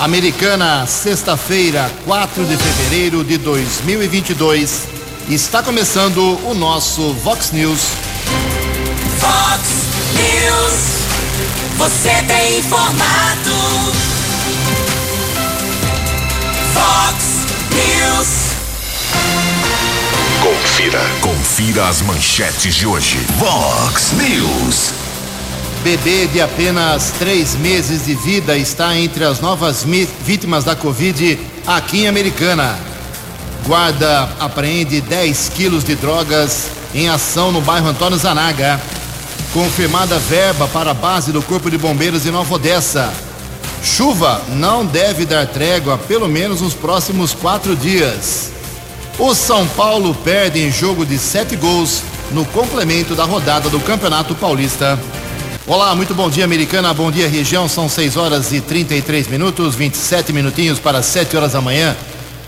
Americana, sexta-feira, 4 de fevereiro de 2022. Está começando o nosso Vox News. Vox News. Você tem informado. Vox News. Confira. Confira as manchetes de hoje. Vox News. Bebê de apenas três meses de vida está entre as novas vítimas da Covid aqui em Americana. Guarda apreende 10 quilos de drogas em ação no bairro Antônio Zanaga. Confirmada verba para a base do Corpo de Bombeiros em Nova Odessa. Chuva não deve dar trégua pelo menos nos próximos quatro dias. O São Paulo perde em jogo de sete gols no complemento da rodada do Campeonato Paulista. Olá, muito bom dia, americana. Bom dia, região. São 6 horas e 33 minutos, 27 minutinhos para 7 horas da manhã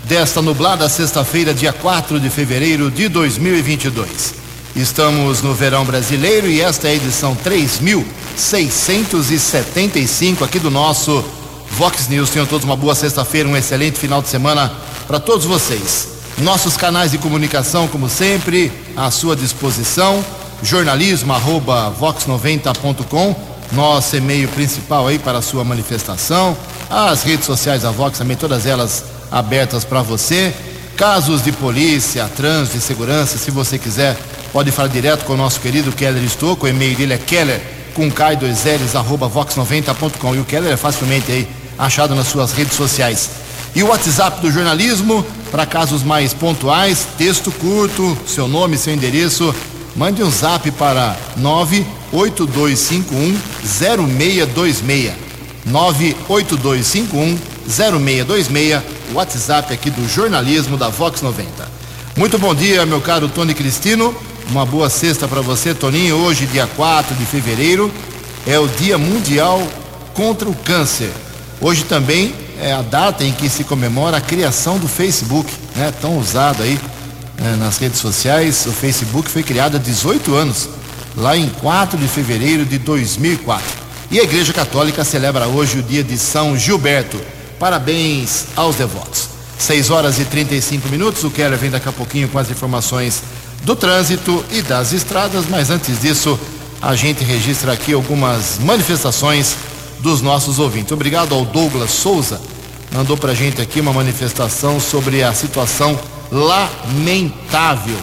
desta nublada sexta-feira, dia 4 de fevereiro de 2022. Estamos no verão brasileiro e esta é a edição 3675 aqui do nosso Vox News. Tenham todos uma boa sexta-feira, um excelente final de semana para todos vocês. Nossos canais de comunicação, como sempre, à sua disposição jornalismo arroba vox90.com, nosso e-mail principal aí para a sua manifestação, as redes sociais da Vox também, todas elas abertas para você. Casos de polícia, trânsito segurança, se você quiser, pode falar direto com o nosso querido Keller Estouco, o e-mail dele é keller com cai 2 L's, arroba vox90.com. E o Keller é facilmente aí achado nas suas redes sociais. E o WhatsApp do jornalismo, para casos mais pontuais, texto curto, seu nome, seu endereço, Mande um zap para 98251 0626. 98251 0626, WhatsApp aqui do jornalismo da Vox 90. Muito bom dia, meu caro Tony Cristino. Uma boa sexta para você, Toninho. Hoje, dia 4 de fevereiro, é o Dia Mundial contra o Câncer. Hoje também é a data em que se comemora a criação do Facebook, né? Tão usado aí né, nas redes sociais. O Facebook foi criado há 18 anos, lá em 4 de fevereiro de 2004. E a Igreja Católica celebra hoje o dia de São Gilberto. Parabéns aos devotos. 6 horas e 35 minutos. O Keller vem daqui a pouquinho com as informações do trânsito e das estradas, mas antes disso, a gente registra aqui algumas manifestações dos nossos ouvintes. Obrigado ao Douglas Souza, mandou para a gente aqui uma manifestação sobre a situação lamentável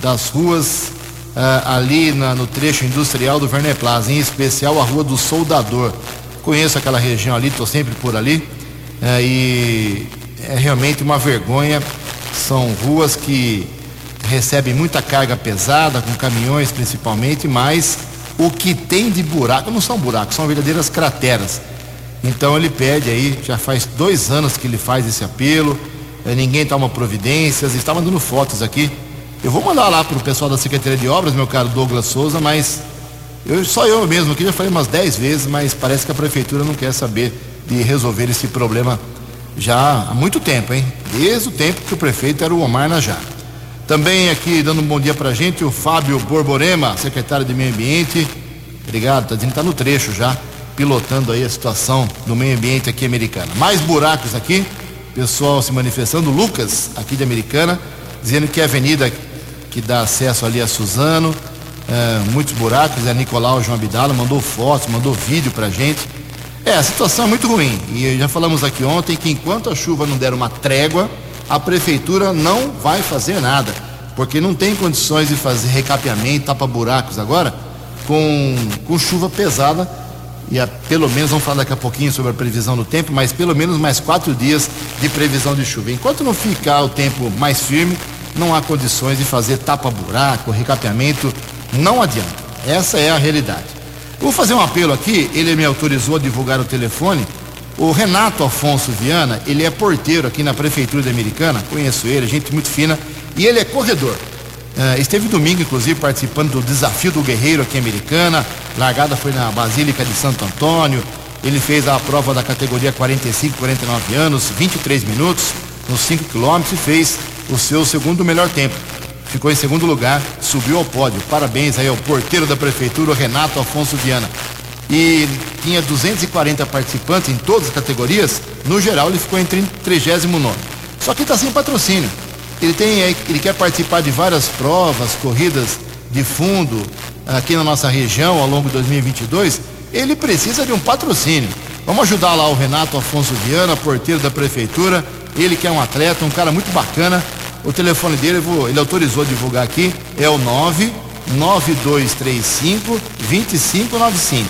das ruas uh, ali na, no trecho industrial do Vernet Plaza, em especial a Rua do Soldador. Conheço aquela região ali, estou sempre por ali, uh, e é realmente uma vergonha. São ruas que recebem muita carga pesada, com caminhões principalmente, mas o que tem de buraco não são buracos, são verdadeiras crateras. Então ele pede aí, já faz dois anos que ele faz esse apelo ninguém toma providências, está mandando fotos aqui. Eu vou mandar lá para o pessoal da Secretaria de Obras, meu caro Douglas Souza, mas eu, só eu mesmo aqui já falei umas 10 vezes, mas parece que a prefeitura não quer saber de resolver esse problema já há muito tempo, hein? Desde o tempo que o prefeito era o Omar Najar. Também aqui dando um bom dia para a gente, o Fábio Borborema, secretário de Meio Ambiente. Obrigado, está dizendo que está no trecho já, pilotando aí a situação do meio ambiente aqui americano. Mais buracos aqui, pessoal se manifestando. Lucas, aqui de Americana, dizendo que a avenida que dá acesso ali a Suzano, é, muitos buracos, é Nicolau João Abdala, mandou fotos, mandou vídeo pra gente. É, a situação é muito ruim. E já falamos aqui ontem que enquanto a chuva não der uma trégua, a prefeitura não vai fazer nada. Porque não tem condições de fazer recapeamento, tapa-buracos agora, com, com chuva pesada e a, pelo menos, vamos falar daqui a pouquinho sobre a previsão do tempo, mas pelo menos mais quatro dias de previsão de chuva. Enquanto não ficar o tempo mais firme, não há condições de fazer tapa-buraco, recapeamento, não adianta. Essa é a realidade. Vou fazer um apelo aqui, ele me autorizou a divulgar o telefone. O Renato Afonso Viana, ele é porteiro aqui na Prefeitura da Americana, conheço ele, gente muito fina, e ele é corredor. Uh, esteve domingo, inclusive, participando do desafio do Guerreiro aqui em Americana. Largada foi na Basílica de Santo Antônio. Ele fez a prova da categoria 45, 49 anos, 23 minutos, nos 5 quilômetros e fez o seu segundo melhor tempo. Ficou em segundo lugar, subiu ao pódio. Parabéns aí ao porteiro da prefeitura, Renato Afonso Viana. e tinha 240 participantes em todas as categorias. No geral, ele ficou em 39. Só que está sem patrocínio. Ele, tem, ele quer participar de várias provas, corridas de fundo aqui na nossa região ao longo de 2022. Ele precisa de um patrocínio. Vamos ajudar lá o Renato Afonso Viana, porteiro da prefeitura. Ele que é um atleta, um cara muito bacana. O telefone dele, ele autorizou divulgar aqui, é o 99235 2595.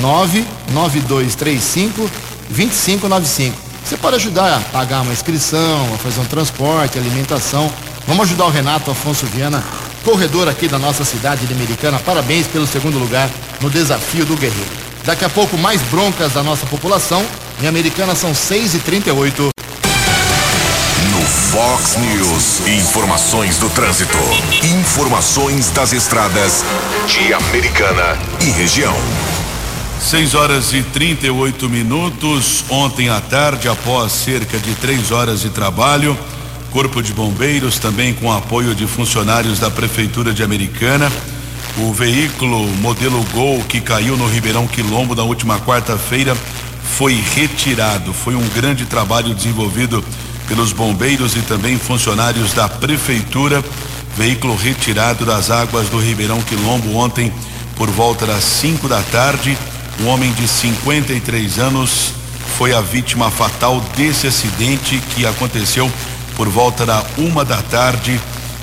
99235 2595. Você pode ajudar a pagar uma inscrição, a fazer um transporte, alimentação. Vamos ajudar o Renato Afonso Viana, corredor aqui da nossa cidade de Americana. Parabéns pelo segundo lugar no desafio do Guerreiro. Daqui a pouco, mais broncas da nossa população. Em Americana são 6 e 38 No Fox News, informações do trânsito. Informações das estradas de Americana e região. 6 horas e 38 minutos. Ontem à tarde, após cerca de três horas de trabalho, Corpo de Bombeiros, também com apoio de funcionários da Prefeitura de Americana, o veículo modelo Gol que caiu no Ribeirão Quilombo na última quarta-feira foi retirado. Foi um grande trabalho desenvolvido pelos bombeiros e também funcionários da Prefeitura. Veículo retirado das águas do Ribeirão Quilombo ontem por volta das 5 da tarde. Um homem de 53 anos foi a vítima fatal desse acidente que aconteceu por volta da uma da tarde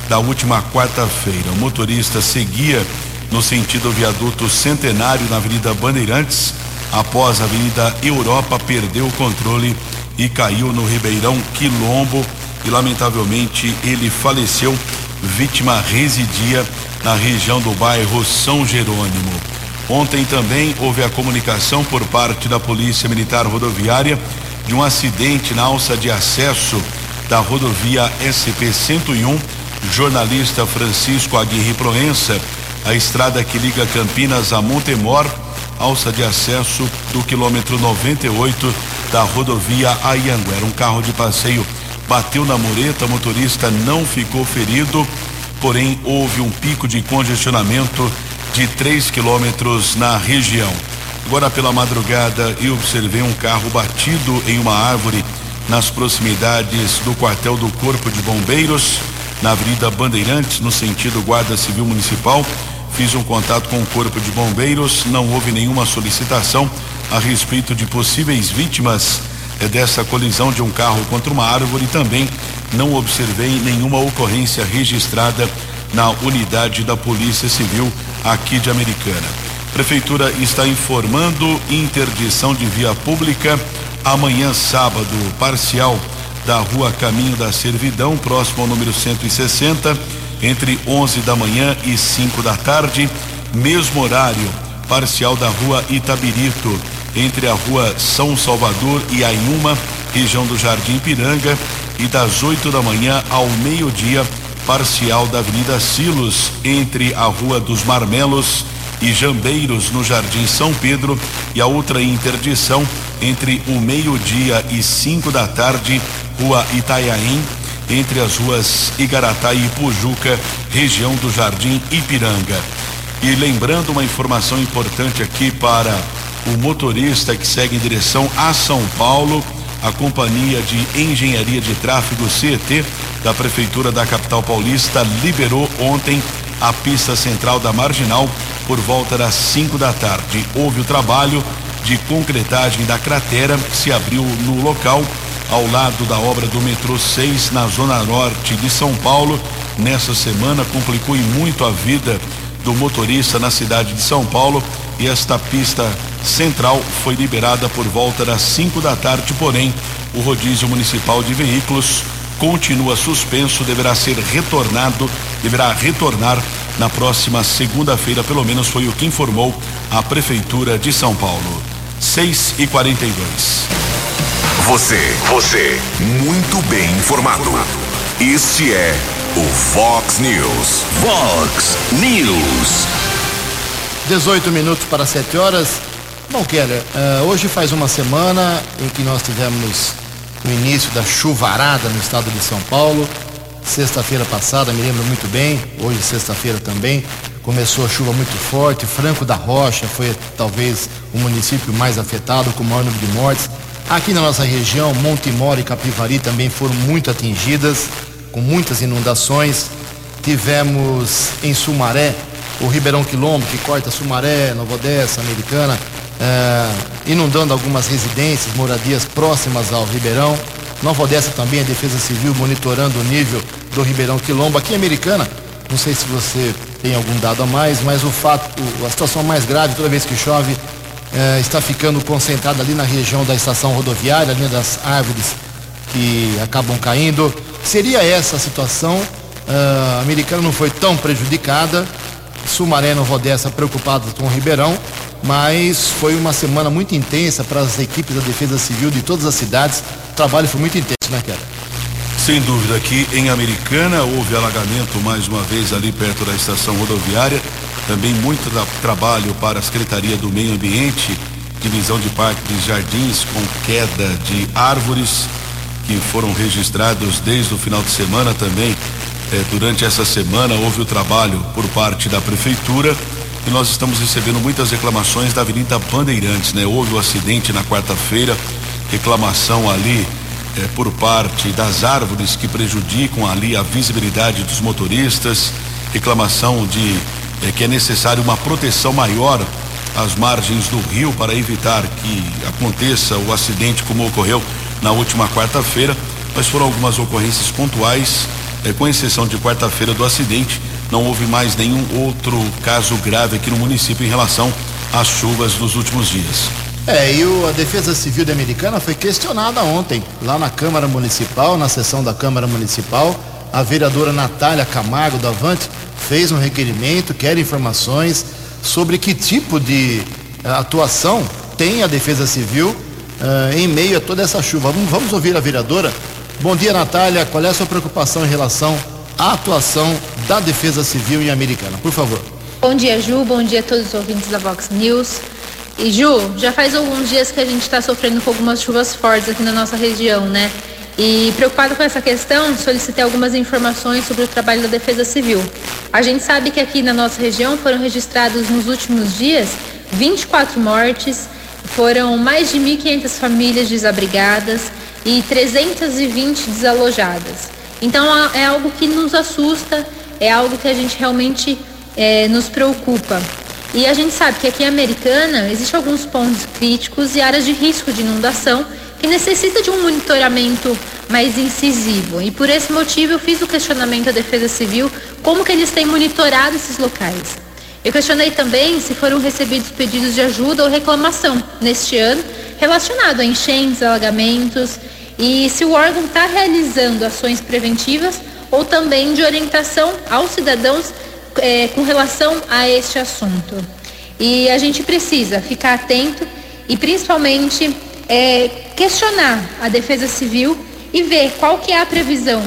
da última quarta-feira. O motorista seguia no sentido viaduto Centenário na Avenida Bandeirantes. Após a Avenida Europa, perdeu o controle e caiu no Ribeirão Quilombo e lamentavelmente ele faleceu. Vítima residia na região do bairro São Jerônimo. Ontem também houve a comunicação por parte da Polícia Militar Rodoviária de um acidente na alça de acesso da rodovia SP-101. Jornalista Francisco Aguirre Proença, a estrada que liga Campinas a Montemor, alça de acesso do quilômetro 98 da rodovia Ayanguera. Um carro de passeio bateu na mureta, motorista não ficou ferido, porém houve um pico de congestionamento de 3 quilômetros na região. Agora pela madrugada eu observei um carro batido em uma árvore nas proximidades do quartel do Corpo de Bombeiros, na Avenida Bandeirantes, no sentido Guarda Civil Municipal. Fiz um contato com o Corpo de Bombeiros, não houve nenhuma solicitação a respeito de possíveis vítimas eh, dessa colisão de um carro contra uma árvore. Também não observei nenhuma ocorrência registrada na unidade da Polícia Civil aqui de Americana. Prefeitura está informando interdição de via pública amanhã, sábado, parcial da rua Caminho da Servidão, próximo ao número 160, entre 11 da manhã e 5 da tarde. Mesmo horário, parcial da rua Itabirito, entre a rua São Salvador e Ainhuma, região do Jardim Piranga, e das 8 da manhã ao meio-dia, parcial da Avenida Silos, entre a rua dos Marmelos e Jambeiros, no Jardim São Pedro, e a outra interdição entre o meio-dia e 5 da tarde, Rua Itaiaém, entre as ruas Igaratá e Pujuca, região do Jardim Ipiranga. E lembrando uma informação importante aqui para o motorista que segue em direção a São Paulo, a Companhia de Engenharia de Tráfego CET da Prefeitura da capital paulista liberou ontem a pista central da Marginal por volta das 5 da tarde. Houve o trabalho de concretagem da cratera que se abriu no local ao lado da obra do metrô 6 na zona norte de São Paulo. Nessa semana complicou muito a vida do motorista na cidade de São Paulo e esta pista central foi liberada por volta das 5 da tarde, porém o rodízio municipal de veículos continua suspenso, deverá ser retornado, deverá retornar na próxima segunda-feira, pelo menos foi o que informou a prefeitura de São Paulo. 6 e 42 Você, você, muito bem informado. Este é o Fox News. Fox News. 18 minutos para 7 horas. Bom, Keller, uh, hoje faz uma semana em que nós tivemos o início da chuvarada no estado de São Paulo. sexta-feira passada, me lembro muito bem, hoje sexta-feira também, começou a chuva muito forte, Franco da Rocha foi talvez o município mais afetado, com o maior número de mortes. Aqui na nossa região, Montemor e Capivari também foram muito atingidas, com muitas inundações. Tivemos em Sumaré, o Ribeirão Quilombo, que corta Sumaré, Nova Odessa, Americana, eh, inundando algumas residências, moradias próximas ao Ribeirão. Nova Odessa também, a Defesa Civil monitorando o nível do Ribeirão Quilombo. Aqui em Americana, não sei se você tem algum dado a mais, mas o fato, a situação mais grave toda vez que chove eh, está ficando concentrada ali na região da estação rodoviária, ali das árvores que acabam caindo. Seria essa a situação? Uh, a americana não foi tão prejudicada, Sumaré Nova Odessa preocupados com o Ribeirão, mas foi uma semana muito intensa para as equipes da Defesa Civil de todas as cidades. O trabalho foi muito intenso, né, cara? Sem dúvida, aqui em Americana houve alagamento mais uma vez ali perto da estação rodoviária. Também muito tra trabalho para a Secretaria do Meio Ambiente, divisão de parques jardins com queda de árvores que foram registrados desde o final de semana também. Eh, durante essa semana houve o trabalho por parte da prefeitura e nós estamos recebendo muitas reclamações da Avenida Bandeirantes, né? Houve o um acidente na quarta-feira, reclamação ali eh, por parte das árvores que prejudicam ali a visibilidade dos motoristas, reclamação de eh, que é necessário uma proteção maior às margens do rio para evitar que aconteça o acidente como ocorreu na última quarta-feira, mas foram algumas ocorrências pontuais, eh, com exceção de quarta-feira do acidente, não houve mais nenhum outro caso grave aqui no município em relação às chuvas dos últimos dias. É, e o, a Defesa Civil da Americana foi questionada ontem, lá na Câmara Municipal, na sessão da Câmara Municipal. A vereadora Natália Camargo da Avante fez um requerimento, quer informações sobre que tipo de uh, atuação tem a Defesa Civil uh, em meio a toda essa chuva. Vamos, vamos ouvir a vereadora. Bom dia, Natália. Qual é a sua preocupação em relação à atuação da Defesa Civil em Americana? Por favor. Bom dia, Ju. Bom dia a todos os ouvintes da Vox News. E Ju, já faz alguns dias que a gente está sofrendo com algumas chuvas fortes aqui na nossa região, né? E preocupado com essa questão, solicitei algumas informações sobre o trabalho da Defesa Civil. A gente sabe que aqui na nossa região foram registrados nos últimos dias 24 mortes, foram mais de 1.500 famílias desabrigadas e 320 desalojadas. Então é algo que nos assusta, é algo que a gente realmente é, nos preocupa. E a gente sabe que aqui em Americana existem alguns pontos críticos e áreas de risco de inundação que necessita de um monitoramento mais incisivo. E por esse motivo eu fiz o questionamento à Defesa Civil como que eles têm monitorado esses locais. Eu questionei também se foram recebidos pedidos de ajuda ou reclamação neste ano relacionado a enchentes, alagamentos e se o órgão está realizando ações preventivas ou também de orientação aos cidadãos é, com relação a este assunto. E a gente precisa ficar atento e principalmente é, questionar a Defesa Civil e ver qual que é a previsão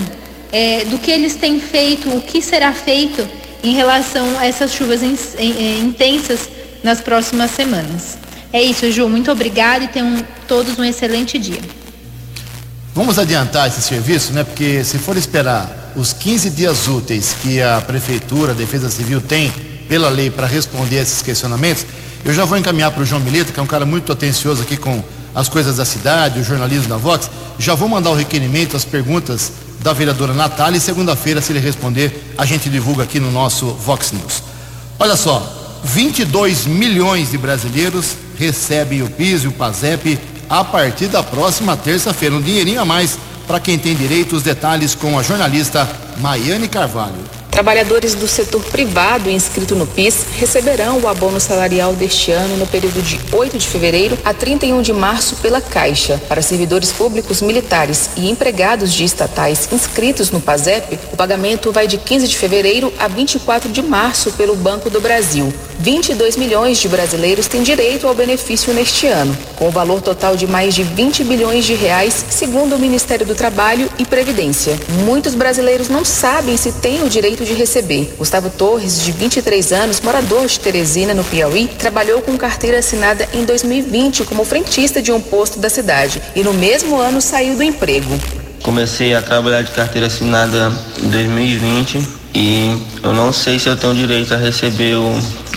é, do que eles têm feito, o que será feito em relação a essas chuvas in, in, intensas nas próximas semanas. É isso, Ju. Muito obrigada e tenham todos um excelente dia. Vamos adiantar esse serviço, né? Porque se for esperar os 15 dias úteis que a Prefeitura, a Defesa Civil tem pela lei para responder a esses questionamentos, eu já vou encaminhar para o João Milito, que é um cara muito atencioso aqui com as coisas da cidade, o jornalismo da Vox. Já vou mandar o requerimento, as perguntas da vereadora Natália e segunda-feira, se ele responder, a gente divulga aqui no nosso Vox News. Olha só, 22 milhões de brasileiros recebem o PIS e o PASEP a partir da próxima terça-feira. Um dinheirinho a mais para quem tem direito. Os detalhes com a jornalista Maiane Carvalho. Trabalhadores do setor privado inscrito no PIS receberão o abono salarial deste ano no período de 8 de fevereiro a 31 de março pela Caixa. Para servidores públicos, militares e empregados de estatais inscritos no PASEP, o pagamento vai de 15 de fevereiro a 24 de março pelo Banco do Brasil. 22 milhões de brasileiros têm direito ao benefício neste ano, com o valor total de mais de 20 bilhões de reais, segundo o Ministério do Trabalho e Previdência. Muitos brasileiros não sabem se têm o direito de receber. Gustavo Torres, de 23 anos, morador de Teresina, no Piauí, trabalhou com carteira assinada em 2020 como frentista de um posto da cidade e no mesmo ano saiu do emprego. comecei a trabalhar de carteira assinada em 2020 e eu não sei se eu tenho direito a receber o,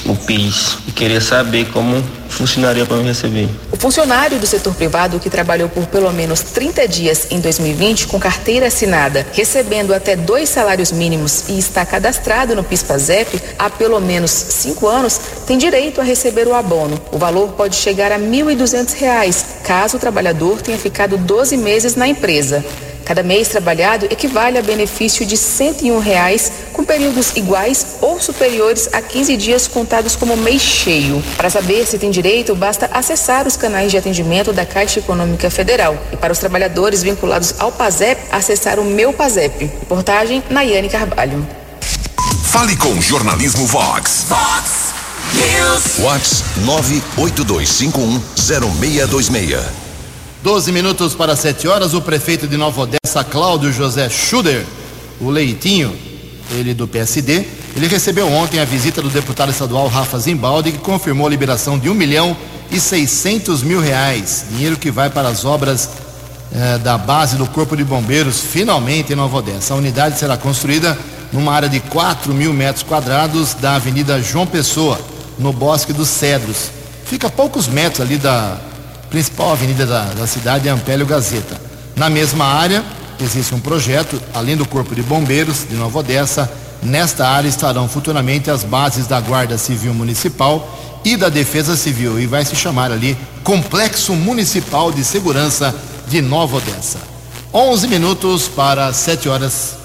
o PIS. E queria saber como funcionaria para me receber. O funcionário do setor privado que trabalhou por pelo menos 30 dias em 2020 com carteira assinada, recebendo até dois salários mínimos e está cadastrado no PIS/PASEP há pelo menos cinco anos, tem direito a receber o abono. O valor pode chegar a R$ 1.200, caso o trabalhador tenha ficado 12 meses na empresa. Cada mês trabalhado equivale a benefício de 101 reais, com períodos iguais ou superiores a 15 dias contados como mês cheio. Para saber se tem direito, basta acessar os canais de atendimento da Caixa Econômica Federal. E para os trabalhadores vinculados ao PASEP, acessar o Meu PASEP. Reportagem Nayane Carvalho. Fale com o Jornalismo Vox. Vox News. Vox 982510626. 12 minutos para 7 horas, o prefeito de Nova Odessa, Cláudio José Schuder, o Leitinho, ele do PSD, ele recebeu ontem a visita do deputado estadual Rafa Zimbaldi, que confirmou a liberação de 1 milhão e 600 mil reais, dinheiro que vai para as obras eh, da base do Corpo de Bombeiros, finalmente em Nova Odessa. A unidade será construída numa área de 4 mil metros quadrados da Avenida João Pessoa, no Bosque dos Cedros. Fica a poucos metros ali da principal avenida da, da cidade, Ampélio Gazeta. Na mesma área, existe um projeto, além do Corpo de Bombeiros de Nova Odessa, nesta área estarão futuramente as bases da Guarda Civil Municipal e da Defesa Civil, e vai se chamar ali Complexo Municipal de Segurança de Nova Odessa. 11 minutos para 7 horas.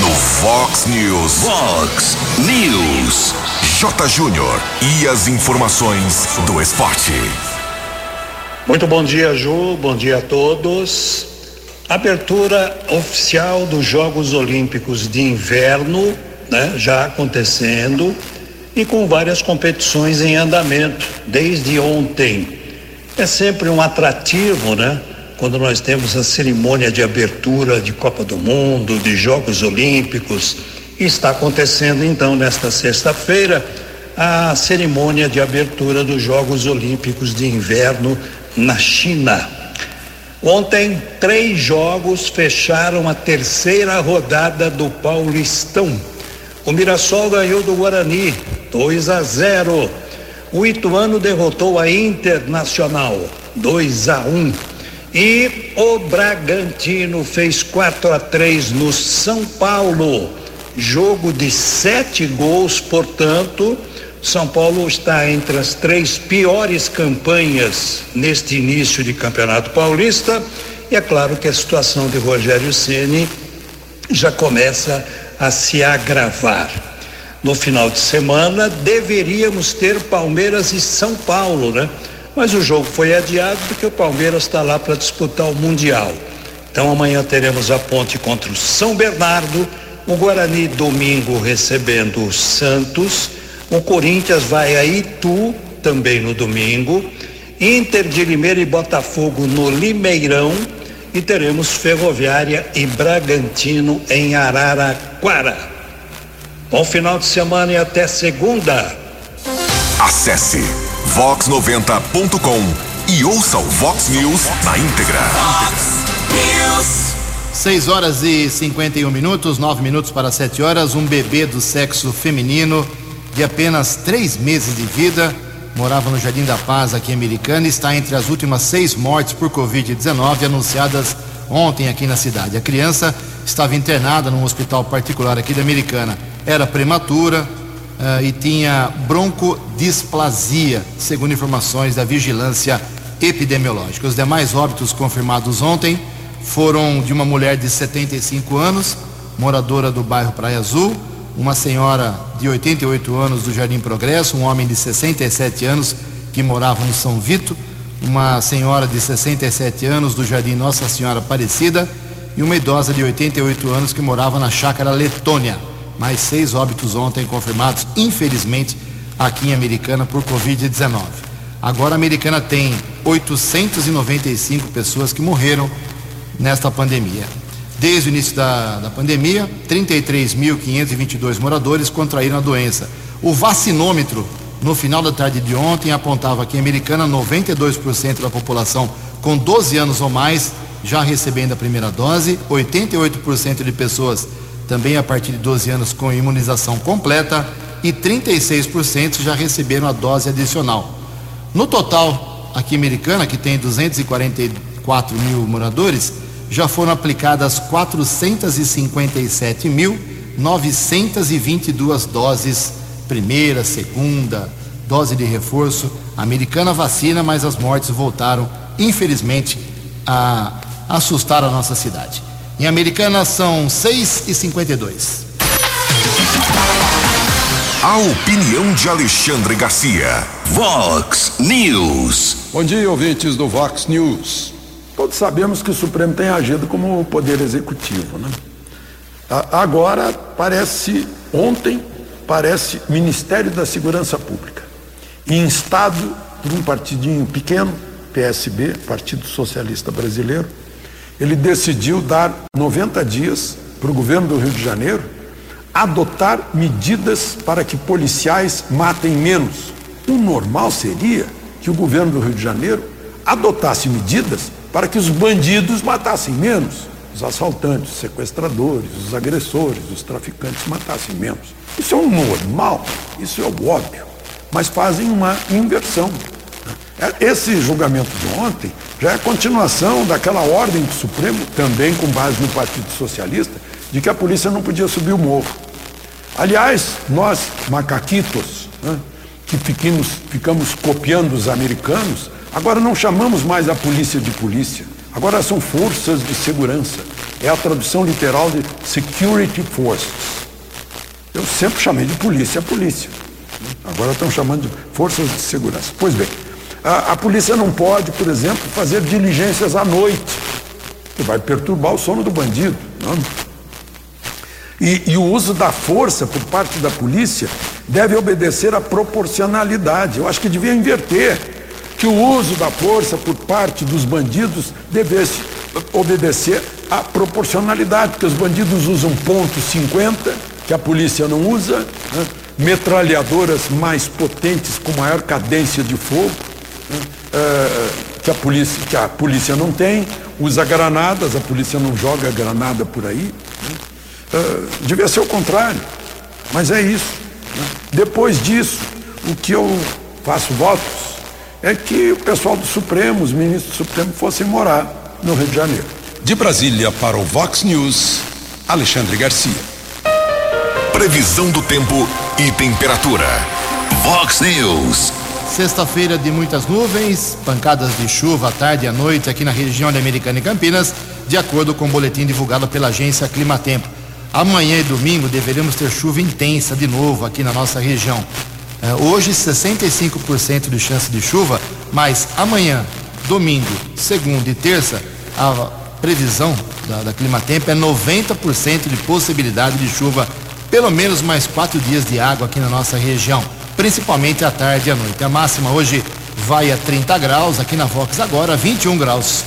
No Fox News. Fox News. J. Júnior. E as informações do esporte. Muito bom dia, Ju. Bom dia a todos. Abertura oficial dos Jogos Olímpicos de Inverno, né, já acontecendo e com várias competições em andamento desde ontem. É sempre um atrativo, né? Quando nós temos a cerimônia de abertura de Copa do Mundo, de Jogos Olímpicos, está acontecendo então nesta sexta-feira a cerimônia de abertura dos Jogos Olímpicos de Inverno na China. Ontem, três jogos fecharam a terceira rodada do Paulistão. O Mirassol ganhou do Guarani 2 a 0. O Ituano derrotou a Internacional 2 a 1. E o Bragantino fez 4 a 3 no São Paulo. Jogo de sete gols, portanto, são Paulo está entre as três piores campanhas neste início de Campeonato Paulista e é claro que a situação de Rogério Ceni já começa a se agravar. No final de semana deveríamos ter Palmeiras e São Paulo, né? Mas o jogo foi adiado porque o Palmeiras está lá para disputar o Mundial. Então amanhã teremos a ponte contra o São Bernardo, o Guarani domingo recebendo o Santos o Corinthians vai a Itu também no domingo. Inter de Limeira e Botafogo no Limeirão. E teremos Ferroviária e Bragantino em Araraquara. Bom final de semana e até segunda. Acesse vox90.com e ouça o Vox News na íntegra. Fox News. 6 horas e 51 minutos, 9 minutos para 7 horas. Um bebê do sexo feminino de apenas três meses de vida, morava no Jardim da Paz, aqui em Americana, e está entre as últimas seis mortes por Covid-19 anunciadas ontem aqui na cidade. A criança estava internada num hospital particular aqui da Americana. Era prematura uh, e tinha broncodisplasia, segundo informações da vigilância epidemiológica. Os demais óbitos confirmados ontem foram de uma mulher de 75 anos, moradora do bairro Praia Azul, uma senhora de 88 anos do Jardim Progresso, um homem de 67 anos que morava no São Vito, uma senhora de 67 anos do Jardim Nossa Senhora Aparecida e uma idosa de 88 anos que morava na Chácara Letônia. Mais seis óbitos ontem confirmados, infelizmente, aqui em Americana por Covid-19. Agora a Americana tem 895 pessoas que morreram nesta pandemia. Desde o início da, da pandemia, 33.522 moradores contraíram a doença. O vacinômetro, no final da tarde de ontem, apontava que em Americana 92% da população com 12 anos ou mais já recebendo a primeira dose, 88% de pessoas também a partir de 12 anos com imunização completa e 36% já receberam a dose adicional. No total, aqui americana, que tem 244 mil moradores, já foram aplicadas 457.922 doses, primeira, segunda, dose de reforço. A americana vacina, mas as mortes voltaram, infelizmente, a assustar a nossa cidade. Em Americana são 6 e 52 A opinião de Alexandre Garcia. Vox News. Bom dia, ouvintes do Vox News. Todos sabemos que o Supremo tem agido como poder executivo, né? Agora parece, ontem, parece Ministério da Segurança Pública, instado por um partidinho pequeno, PSB, Partido Socialista Brasileiro, ele decidiu dar 90 dias para o governo do Rio de Janeiro adotar medidas para que policiais matem menos. O normal seria que o governo do Rio de Janeiro adotasse medidas para que os bandidos matassem menos, os assaltantes, os sequestradores, os agressores, os traficantes matassem menos. Isso é o normal, isso é o óbvio, mas fazem uma inversão. Esse julgamento de ontem já é continuação daquela ordem do Supremo, também com base no Partido Socialista, de que a polícia não podia subir o morro. Aliás, nós, macaquitos, né, que ficamos, ficamos copiando os americanos, agora não chamamos mais a polícia de polícia, agora são forças de segurança. É a tradução literal de security forces. Eu sempre chamei de polícia a polícia. Agora estão chamando de forças de segurança. Pois bem, a, a polícia não pode, por exemplo, fazer diligências à noite, que vai perturbar o sono do bandido. E, e, o uso da força por parte da polícia deve obedecer à proporcionalidade. Eu acho que devia inverter, que o uso da força por parte dos bandidos devesse obedecer à proporcionalidade, porque os bandidos usam ponto .50, que a polícia não usa, né? metralhadoras mais potentes com maior cadência de fogo, é, que, a polícia, que a polícia não tem, usa granadas, a polícia não joga granada por aí. Né? É, devia ser o contrário, mas é isso. Né? Depois disso, o que eu faço votos é que o pessoal do Supremo, os ministros do Supremo, fossem morar no Rio de Janeiro. De Brasília para o Vox News, Alexandre Garcia. Previsão do tempo e temperatura. Vox News. Sexta-feira de muitas nuvens, pancadas de chuva à tarde e à noite aqui na região de Americana e Campinas, de acordo com o boletim divulgado pela agência Climatempo. Amanhã e domingo deveremos ter chuva intensa de novo aqui na nossa região. É, hoje, 65% de chance de chuva, mas amanhã, domingo, segunda e terça, a previsão da, da Climatempo é 90% de possibilidade de chuva, pelo menos mais quatro dias de água aqui na nossa região principalmente à tarde e à noite. A máxima hoje vai a 30 graus, aqui na Vox agora 21 graus.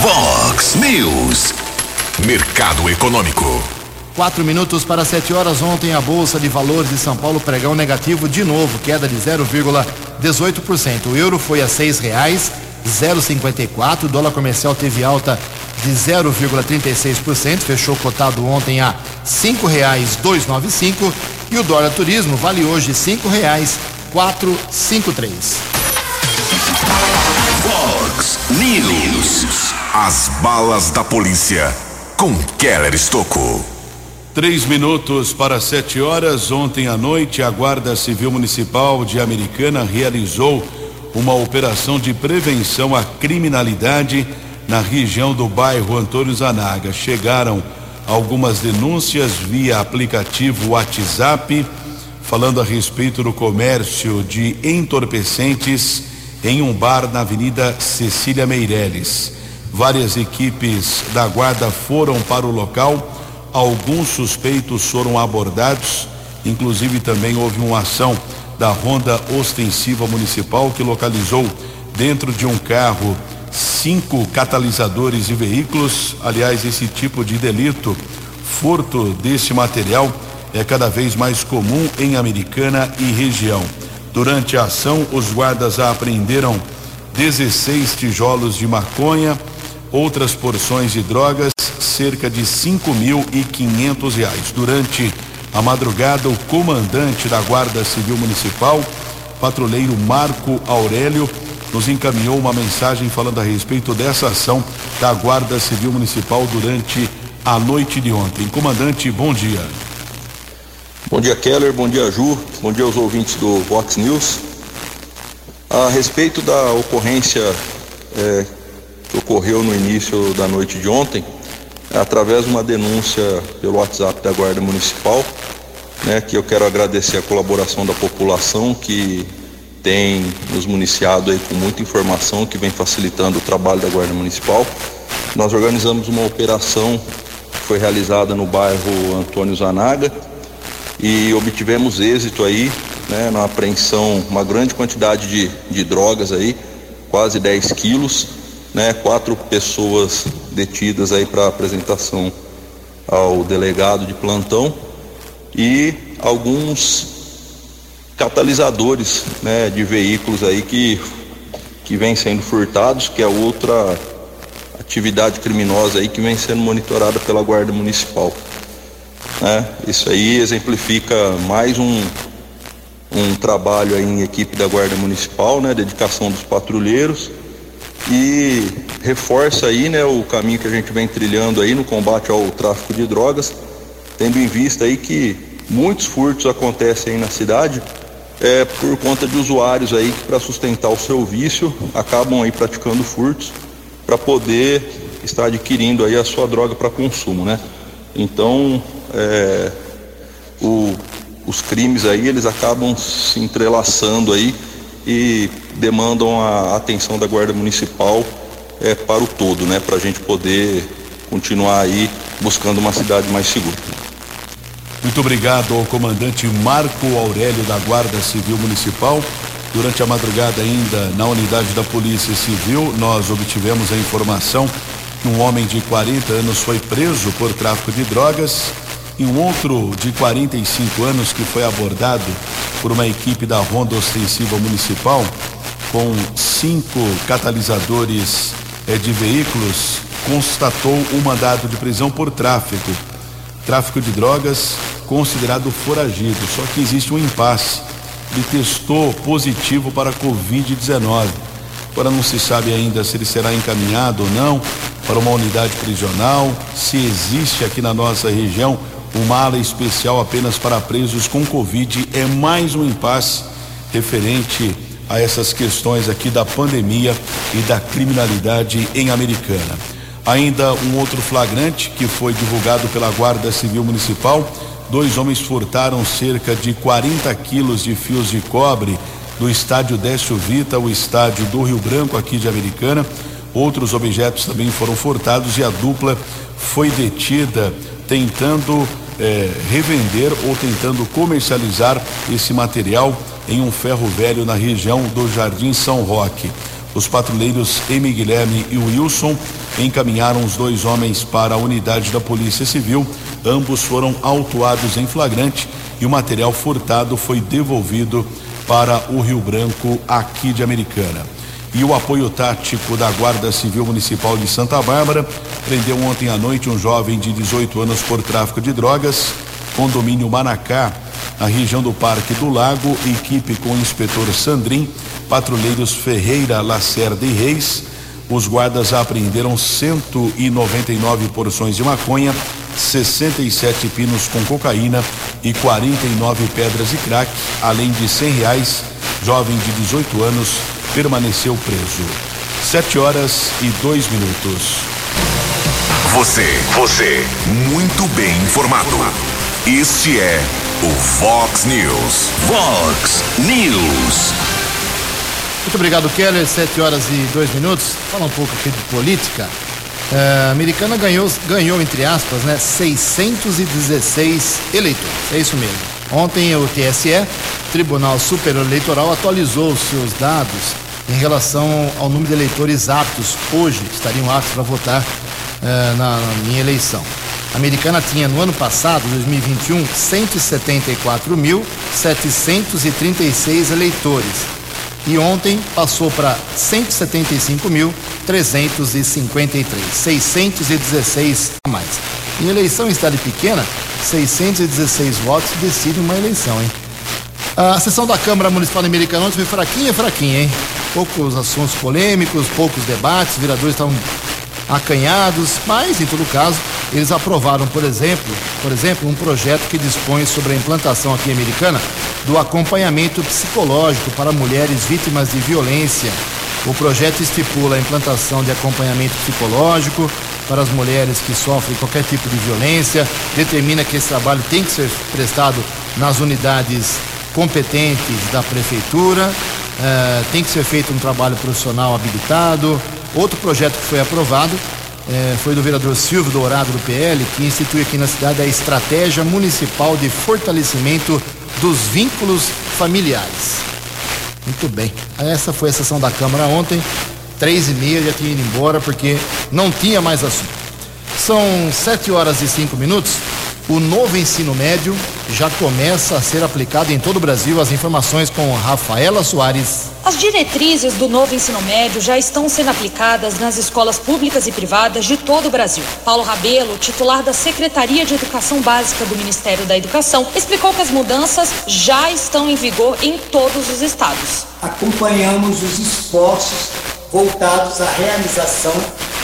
Vox News. Mercado Econômico. Quatro minutos para sete horas. Ontem a Bolsa de Valores de São Paulo pregão negativo de novo, queda de 0,18%. O euro foi a seis reais 0,54. O dólar comercial teve alta de 0,36%, fechou cotado ontem a cinco reais 295 e o dólar turismo vale hoje cinco três. Fox News. As balas da polícia com Keller Estocco. Três minutos para sete horas. Ontem à noite, a Guarda Civil Municipal de Americana realizou uma operação de prevenção à criminalidade na região do bairro Antônio Zanaga. Chegaram algumas denúncias via aplicativo WhatsApp, falando a respeito do comércio de entorpecentes em um bar na Avenida Cecília Meireles. Várias equipes da guarda foram para o local, alguns suspeitos foram abordados, inclusive também houve uma ação da Ronda Ostensiva Municipal que localizou dentro de um carro cinco catalisadores e veículos. Aliás, esse tipo de delito, furto desse material, é cada vez mais comum em Americana e região. Durante a ação, os guardas apreenderam 16 tijolos de maconha, outras porções de drogas, cerca de cinco mil e quinhentos reais. Durante a madrugada, o comandante da Guarda Civil Municipal, patrulheiro Marco Aurélio, nos encaminhou uma mensagem falando a respeito dessa ação da Guarda Civil Municipal durante a noite de ontem. Comandante, bom dia. Bom dia, Keller. Bom dia, Ju. Bom dia aos ouvintes do Vox News. A respeito da ocorrência é, que ocorreu no início da noite de ontem, através de uma denúncia pelo WhatsApp da Guarda Municipal, né, que eu quero agradecer a colaboração da população que tem nos municiado aí com muita informação que vem facilitando o trabalho da Guarda Municipal. Nós organizamos uma operação que foi realizada no bairro Antônio Zanaga e obtivemos êxito aí, né, na apreensão, uma grande quantidade de, de drogas aí, quase 10 quilos, né, quatro pessoas detidas aí para apresentação ao delegado de plantão e alguns catalisadores né, de veículos aí que, que vem sendo furtados, que é outra atividade criminosa aí que vem sendo monitorada pela Guarda Municipal. Né? Isso aí exemplifica mais um, um trabalho aí em equipe da Guarda Municipal, né? dedicação dos patrulheiros e reforça aí né, o caminho que a gente vem trilhando aí no combate ao tráfico de drogas, tendo em vista aí que muitos furtos acontecem aí na cidade é, por conta de usuários aí que para sustentar o seu vício acabam aí praticando furtos para poder estar adquirindo aí a sua droga para consumo, né? Então, é, o, os crimes aí eles acabam se entrelaçando aí e demandam a atenção da Guarda Municipal é, para o todo, né? Para a gente poder continuar aí buscando uma cidade mais segura. Muito obrigado ao comandante Marco Aurélio da Guarda Civil Municipal. Durante a madrugada ainda na unidade da Polícia Civil, nós obtivemos a informação que um homem de 40 anos foi preso por tráfico de drogas e um outro de 45 anos que foi abordado por uma equipe da Ronda Ostensiva Municipal com cinco catalisadores eh, de veículos constatou um mandado de prisão por tráfico. Tráfico de drogas considerado foragido, só que existe um impasse. Ele testou positivo para a Covid-19. Agora não se sabe ainda se ele será encaminhado ou não para uma unidade prisional, se existe aqui na nossa região uma ala especial apenas para presos com Covid. É mais um impasse referente a essas questões aqui da pandemia e da criminalidade em Americana. Ainda um outro flagrante que foi divulgado pela Guarda Civil Municipal dois homens furtaram cerca de 40 quilos de fios de cobre do estádio Décio Vita, o estádio do Rio Branco, aqui de Americana. Outros objetos também foram furtados e a dupla foi detida tentando eh, revender ou tentando comercializar esse material em um ferro velho na região do Jardim São Roque. Os patrulheiros Emi Guilherme e Wilson encaminharam os dois homens para a unidade da Polícia Civil. Ambos foram autuados em flagrante e o material furtado foi devolvido para o Rio Branco, aqui de Americana. E o apoio tático da Guarda Civil Municipal de Santa Bárbara prendeu ontem à noite um jovem de 18 anos por tráfico de drogas, condomínio Manacá, na região do Parque do Lago, equipe com o inspetor Sandrin, patrulheiros Ferreira, Lacerda e Reis os guardas apreenderam 199 porções de maconha, 67 pinos com cocaína e 49 pedras de crack, além de 100 reais. Jovem de 18 anos permaneceu preso. Sete horas e dois minutos. Você, você, muito bem informado. Este é o Fox News. Fox News. Muito obrigado, Keller. Sete horas e dois minutos. Fala um pouco aqui de política. É, a americana ganhou, ganhou, entre aspas, né, 616 eleitores. É isso mesmo. Ontem o TSE, Tribunal Superior Eleitoral, atualizou os seus dados em relação ao número de eleitores aptos hoje, estariam aptos para votar é, na, na minha eleição. A americana tinha no ano passado, 2021, 174.736 eleitores e ontem passou para 175.353, 616 a mais. Em eleição em cidade pequena, 616 votos decidem uma eleição, hein? A sessão da Câmara Municipal Americana ontem foi fraquinha, fraquinha, hein? Poucos assuntos polêmicos, poucos debates, os vereadores estavam acanhados, mas em todo caso, eles aprovaram, por exemplo, por exemplo, um projeto que dispõe sobre a implantação aqui Americana do acompanhamento psicológico para mulheres vítimas de violência. O projeto estipula a implantação de acompanhamento psicológico para as mulheres que sofrem qualquer tipo de violência, determina que esse trabalho tem que ser prestado nas unidades competentes da prefeitura, eh, tem que ser feito um trabalho profissional habilitado. Outro projeto que foi aprovado eh, foi do vereador Silvio Dourado do PL, que institui aqui na cidade a Estratégia Municipal de Fortalecimento dos Vínculos Familiares. Muito bem. Essa foi a sessão da Câmara ontem. Três e meia já tinha ido embora porque não tinha mais assunto. São sete horas e cinco minutos. O novo ensino médio já começa a ser aplicado em todo o Brasil. As informações com Rafaela Soares. As diretrizes do novo ensino médio já estão sendo aplicadas nas escolas públicas e privadas de todo o Brasil. Paulo Rabelo, titular da Secretaria de Educação Básica do Ministério da Educação, explicou que as mudanças já estão em vigor em todos os estados. Acompanhamos os esforços voltados à realização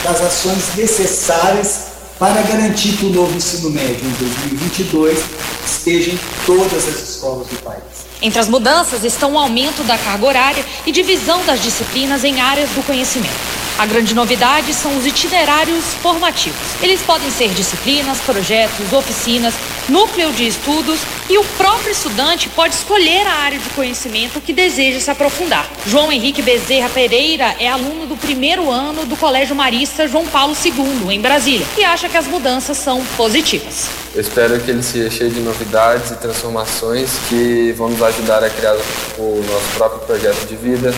das ações necessárias para garantir que o novo ensino médio em 2022 esteja em todas as escolas do país. Entre as mudanças estão o aumento da carga horária e divisão das disciplinas em áreas do conhecimento. A grande novidade são os itinerários formativos. Eles podem ser disciplinas, projetos, oficinas, núcleo de estudos e o próprio estudante pode escolher a área de conhecimento que deseja se aprofundar. João Henrique Bezerra Pereira é aluno do primeiro ano do Colégio Marista João Paulo II, em Brasília, e acha que as mudanças são positivas. Eu espero que ele seja cheio de novidades e transformações que vão nos ajudar a criar o nosso próprio projeto de vida,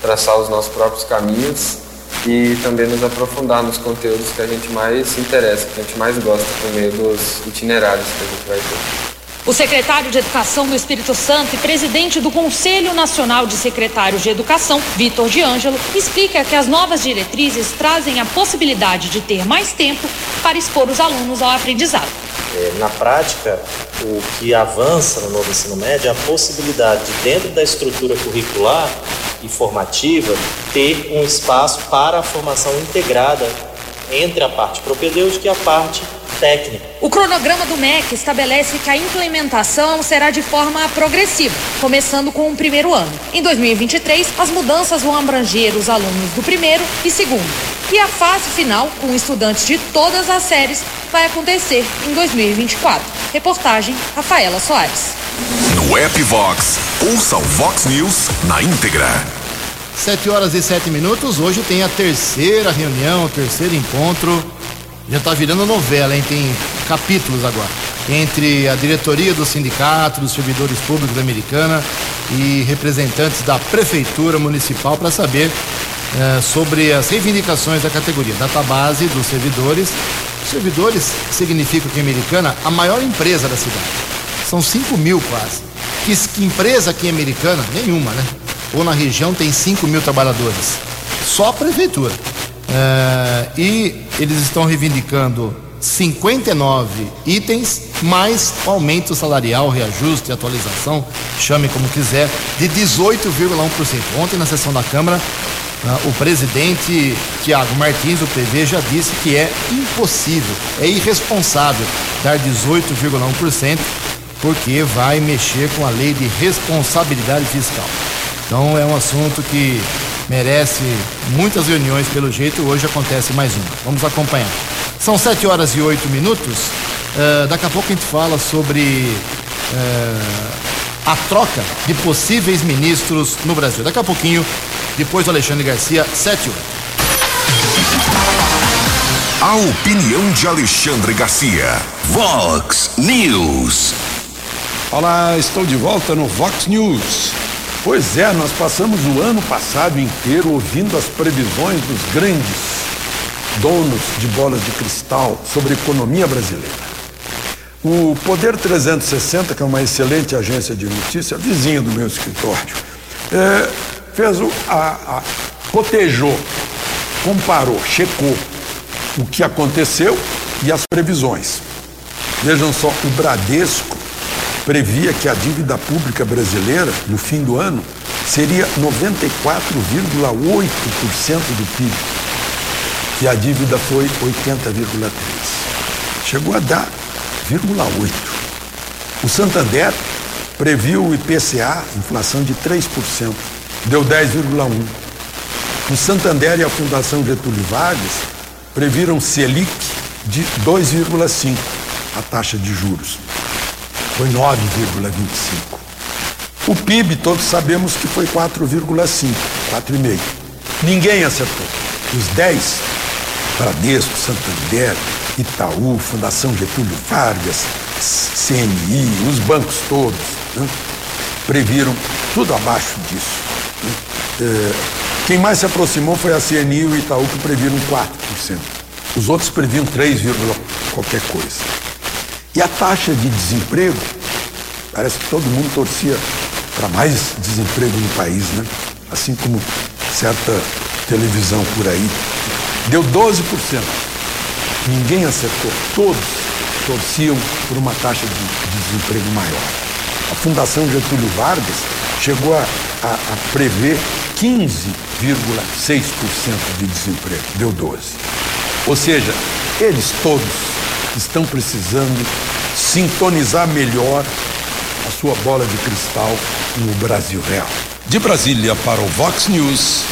traçar os nossos próprios caminhos e também nos aprofundar nos conteúdos que a gente mais se interessa, que a gente mais gosta por meio dos itinerários que a gente vai ter. O secretário de Educação do Espírito Santo e presidente do Conselho Nacional de Secretários de Educação, Vitor de Ângelo, explica que as novas diretrizes trazem a possibilidade de ter mais tempo para expor os alunos ao aprendizado. É, na prática, o que avança no novo ensino médio é a possibilidade de, dentro da estrutura curricular e formativa, ter um espaço para a formação integrada entre a parte propedêutica e a parte técnica. O cronograma do MEC estabelece que a implementação será de forma progressiva, começando com o primeiro ano. Em 2023, as mudanças vão abranger os alunos do primeiro e segundo. E a fase final, com estudantes de todas as séries, vai acontecer em 2024. Reportagem Rafaela Soares. No app Vox, ouça o Vox News na íntegra. Sete horas e sete minutos. Hoje tem a terceira reunião, o terceiro encontro. Já está virando novela, hein? Tem capítulos agora. Entre a diretoria do sindicato, dos servidores públicos da Americana e representantes da prefeitura municipal para saber eh, sobre as reivindicações da categoria. Database dos servidores. Servidores significa que Americana a maior empresa da cidade. São 5 mil quase. Que, que empresa aqui em Americana? Nenhuma, né? Ou na região tem 5 mil trabalhadores. Só a prefeitura. É, e eles estão reivindicando 59 itens, mais aumento salarial, reajuste, atualização, chame como quiser, de 18,1%. Ontem, na sessão da Câmara, o presidente Tiago Martins, do PV, já disse que é impossível, é irresponsável dar 18,1%, porque vai mexer com a lei de responsabilidade fiscal. Então, é um assunto que merece muitas reuniões pelo jeito. Hoje acontece mais uma. Vamos acompanhar. São sete horas e oito minutos. Uh, daqui a pouco a gente fala sobre uh, a troca de possíveis ministros no Brasil. Daqui a pouquinho, depois do Alexandre Garcia, sete horas. A opinião de Alexandre Garcia. Vox News. Olá, estou de volta no Vox News. Pois é, nós passamos o ano passado inteiro ouvindo as previsões dos grandes donos de bolas de cristal sobre a economia brasileira. O Poder 360, que é uma excelente agência de notícia, vizinho do meu escritório, é, fez o, a, a, cotejou, comparou, checou o que aconteceu e as previsões. Vejam só, o Bradesco previa que a dívida pública brasileira, no fim do ano, seria 94,8% do PIB. E a dívida foi 80,3%. Chegou a dar 0,8%. O Santander previu o IPCA, inflação de 3%, deu 10,1%. O Santander e a Fundação Getúlio Vargas previram Selic de 2,5%, a taxa de juros. Foi 9,25%. O PIB, todos sabemos que foi 4,5%, 4,5%. Ninguém acertou. Os 10, Bradesco, Santander, Itaú, Fundação Getúlio Vargas, CNI, os bancos todos, né, previram tudo abaixo disso. Né. É, quem mais se aproximou foi a CNI e o Itaú, que previram 4%. Os outros previam 3, qualquer coisa. E a taxa de desemprego, parece que todo mundo torcia para mais desemprego no país, né? Assim como certa televisão por aí. Deu 12%. Ninguém acertou. Todos torciam por uma taxa de desemprego maior. A Fundação Getúlio Vargas chegou a, a, a prever 15,6% de desemprego. Deu 12%. Ou seja, eles todos estão precisando sintonizar melhor a sua bola de cristal no Brasil real. De Brasília para o Vox News,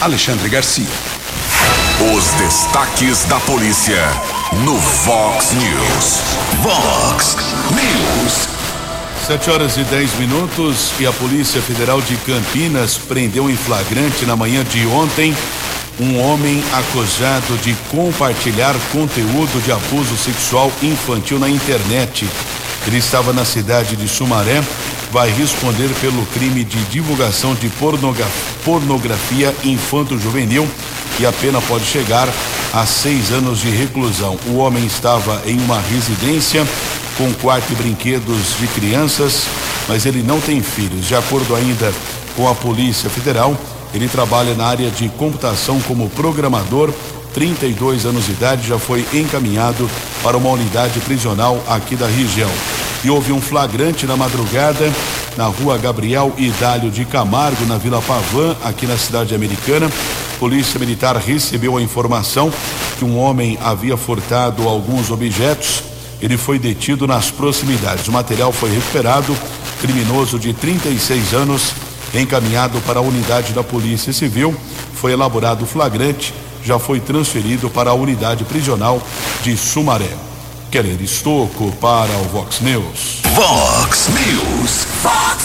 Alexandre Garcia. Os destaques da polícia no Vox News. Vox News. 7 horas e 10 minutos e a Polícia Federal de Campinas prendeu em flagrante na manhã de ontem um homem acusado de compartilhar conteúdo de abuso sexual infantil na internet. Ele estava na cidade de Sumaré, vai responder pelo crime de divulgação de pornografia infanto-juvenil e a pena pode chegar a seis anos de reclusão. O homem estava em uma residência com quarto e brinquedos de crianças, mas ele não tem filhos. De acordo ainda com a Polícia Federal, ele trabalha na área de computação como programador. 32 anos de idade, já foi encaminhado para uma unidade prisional aqui da região. E houve um flagrante na madrugada na rua Gabriel Idálio de Camargo, na Vila Pavã, aqui na cidade americana. Polícia Militar recebeu a informação que um homem havia furtado alguns objetos. Ele foi detido nas proximidades. O material foi recuperado. Criminoso de 36 anos encaminhado para a unidade da Polícia Civil, foi elaborado o flagrante, já foi transferido para a unidade prisional de Sumaré. Keller Estocco para o Vox News. Vox News. Vox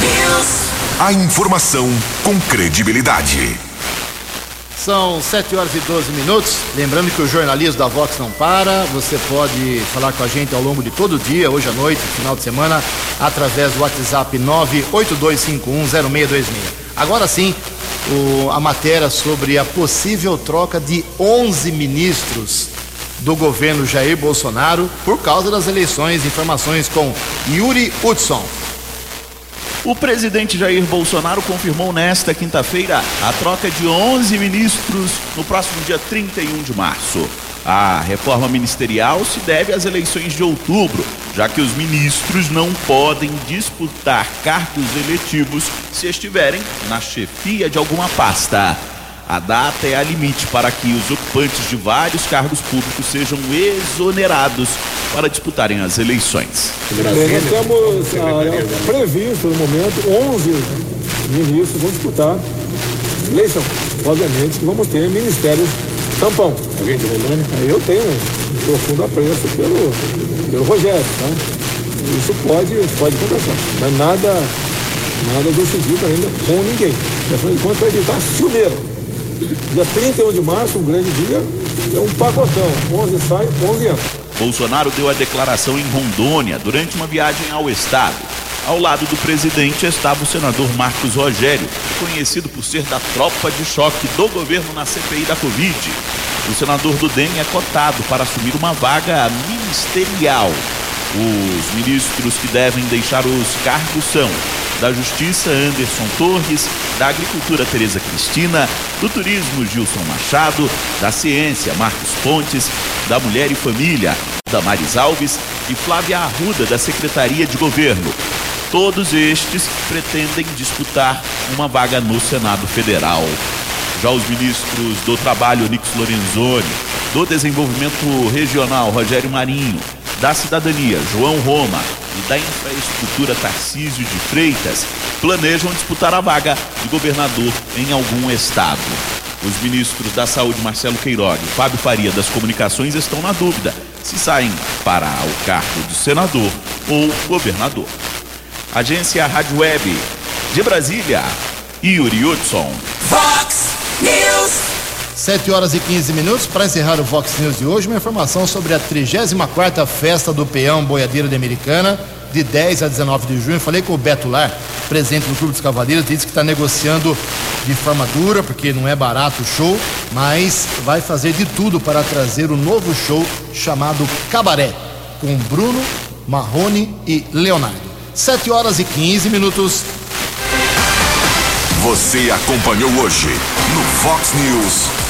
News. A informação com credibilidade. São 7 horas e 12 minutos. Lembrando que o jornalismo da Vox não para. Você pode falar com a gente ao longo de todo o dia, hoje à noite, final de semana, através do WhatsApp 982510626. Agora sim, o, a matéria sobre a possível troca de 11 ministros do governo Jair Bolsonaro por causa das eleições. Informações com Yuri Hudson. O presidente Jair Bolsonaro confirmou nesta quinta-feira a troca de 11 ministros no próximo dia 31 de março. A reforma ministerial se deve às eleições de outubro, já que os ministros não podem disputar cargos eletivos se estiverem na chefia de alguma pasta. A data é a limite para que os ocupantes de vários cargos públicos sejam exonerados para disputarem as eleições. Nós temos previsto no momento 11 ministros vão disputar eleição. Obviamente que vamos ter ministérios tampão. Alguém de Rolândia? Eu tenho um profundo apreço pelo, pelo Rogério, tá? Isso pode, pode conversar, mas nada, nada decidido ainda com ninguém. Afinal de contas, vai evitar ciumeiro. Dia 31 de março, um grande dia, é um pacotão. 11 sai, 11 entra. Bolsonaro deu a declaração em Rondônia durante uma viagem ao estado. Ao lado do presidente estava o senador Marcos Rogério, conhecido por ser da tropa de choque do governo na CPI da Covid. O senador do DEM é cotado para assumir uma vaga ministerial. Os ministros que devem deixar os cargos são da Justiça Anderson Torres, da Agricultura Tereza Cristina, do Turismo Gilson Machado, da Ciência Marcos Pontes, da Mulher e Família Damares Alves e Flávia Arruda da Secretaria de Governo. Todos estes pretendem disputar uma vaga no Senado Federal. Já os ministros do Trabalho, Nix Lorenzoni, do Desenvolvimento Regional, Rogério Marinho, da Cidadania, João Roma, e da Infraestrutura Tarcísio de Freitas planejam disputar a vaga de governador em algum estado. Os ministros da Saúde, Marcelo Queiroga e Fábio Faria das Comunicações estão na dúvida se saem para o cargo de senador ou governador. Agência Rádio Web de Brasília, Yuri Hudson. Fox News. 7 horas e 15 minutos para encerrar o Vox News de hoje. Uma informação sobre a 34 Festa do Peão Boiadeiro de Americana, de 10 a 19 de junho. Falei com o Beto Lar, presidente do Clube dos Cavaleiros, disse que está negociando de forma dura, porque não é barato o show, mas vai fazer de tudo para trazer o um novo show chamado Cabaré, com Bruno, Marrone e Leonardo. 7 horas e 15 minutos. Você acompanhou hoje no Fox News.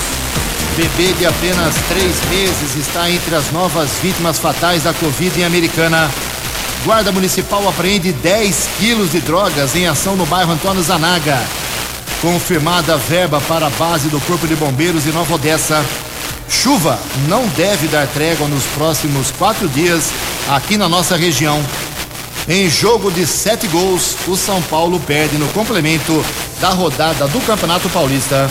Bebê de apenas três meses está entre as novas vítimas fatais da Covid em Americana. Guarda Municipal apreende 10 quilos de drogas em ação no bairro Antônio Zanaga. Confirmada verba para a base do Corpo de Bombeiros em Nova Odessa. Chuva não deve dar trégua nos próximos quatro dias aqui na nossa região. Em jogo de sete gols, o São Paulo perde no complemento da rodada do Campeonato Paulista.